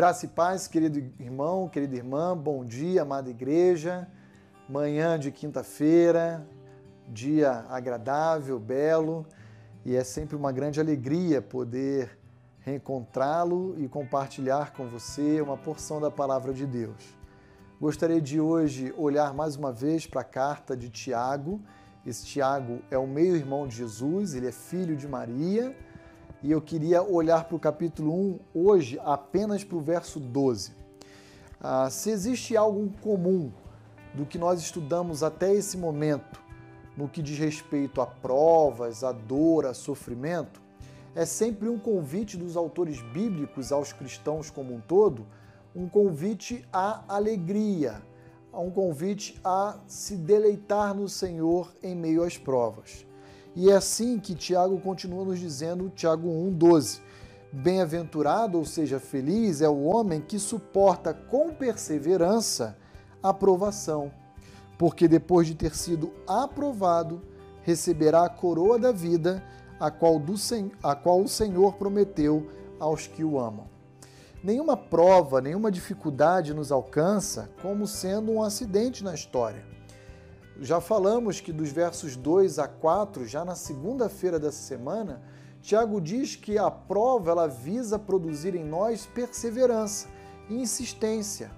Graça e paz, querido irmão, querida irmã, bom dia, amada igreja. Manhã de quinta-feira, dia agradável, belo, e é sempre uma grande alegria poder reencontrá-lo e compartilhar com você uma porção da palavra de Deus. Gostaria de hoje olhar mais uma vez para a carta de Tiago. Esse Tiago é o meio-irmão de Jesus, ele é filho de Maria e eu queria olhar para o capítulo 1 hoje apenas para o verso 12. Ah, se existe algo comum do que nós estudamos até esse momento, no que diz respeito a provas, a dor, a sofrimento, é sempre um convite dos autores bíblicos aos cristãos como um todo, um convite à alegria, um convite a se deleitar no Senhor em meio às provas. E é assim que Tiago continua nos dizendo, Tiago 1,12. Bem-aventurado, ou seja, feliz, é o homem que suporta com perseverança a provação, porque depois de ter sido aprovado, receberá a coroa da vida, a qual, do, a qual o Senhor prometeu aos que o amam. Nenhuma prova, nenhuma dificuldade nos alcança como sendo um acidente na história já falamos que dos versos 2 a 4, já na segunda-feira dessa semana, Tiago diz que a prova ela visa produzir em nós perseverança e insistência.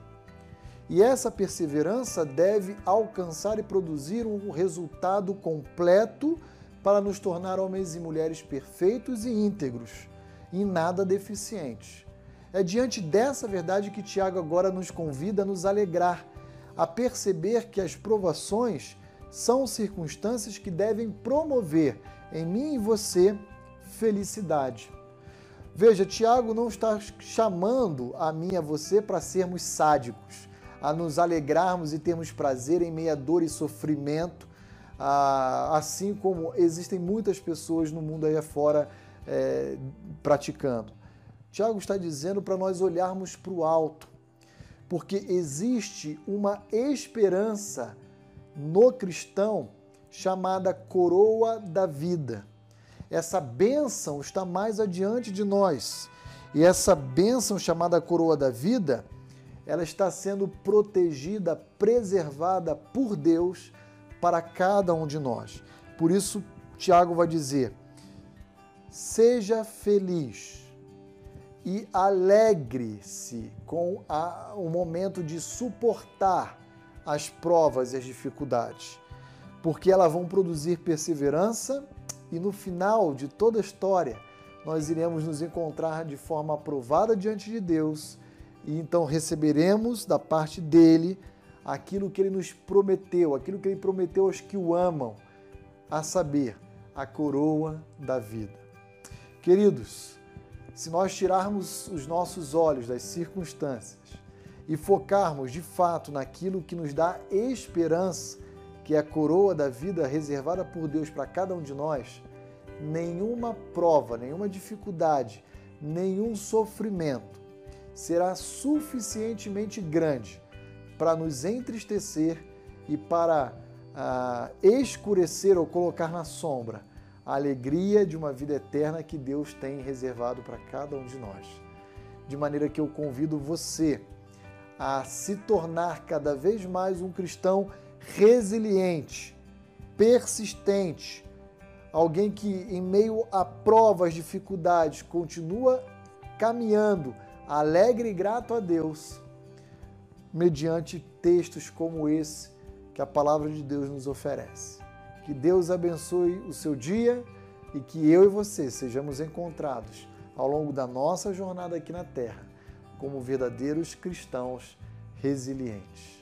E essa perseverança deve alcançar e produzir um resultado completo para nos tornar homens e mulheres perfeitos e íntegros, em nada deficientes. É diante dessa verdade que Tiago agora nos convida a nos alegrar a perceber que as provações são circunstâncias que devem promover em mim e você felicidade. Veja, Tiago não está chamando a mim e a você para sermos sádicos, a nos alegrarmos e termos prazer em meia dor e sofrimento, assim como existem muitas pessoas no mundo aí afora é, praticando. Tiago está dizendo para nós olharmos para o alto, porque existe uma esperança no cristão chamada coroa da vida. Essa bênção está mais adiante de nós. E essa bênção chamada coroa da vida, ela está sendo protegida, preservada por Deus para cada um de nós. Por isso, Tiago vai dizer: seja feliz e alegre-se com a, o momento de suportar as provas e as dificuldades, porque elas vão produzir perseverança e no final de toda a história nós iremos nos encontrar de forma aprovada diante de Deus e então receberemos da parte dele aquilo que ele nos prometeu, aquilo que ele prometeu aos que o amam, a saber, a coroa da vida. Queridos, se nós tirarmos os nossos olhos das circunstâncias e focarmos de fato naquilo que nos dá esperança, que é a coroa da vida reservada por Deus para cada um de nós, nenhuma prova, nenhuma dificuldade, nenhum sofrimento será suficientemente grande para nos entristecer e para ah, escurecer ou colocar na sombra a alegria de uma vida eterna que Deus tem reservado para cada um de nós. De maneira que eu convido você a se tornar cada vez mais um cristão resiliente, persistente, alguém que, em meio a provas, dificuldades, continua caminhando alegre e grato a Deus, mediante textos como esse que a palavra de Deus nos oferece. Que Deus abençoe o seu dia e que eu e você sejamos encontrados ao longo da nossa jornada aqui na Terra como verdadeiros cristãos resilientes.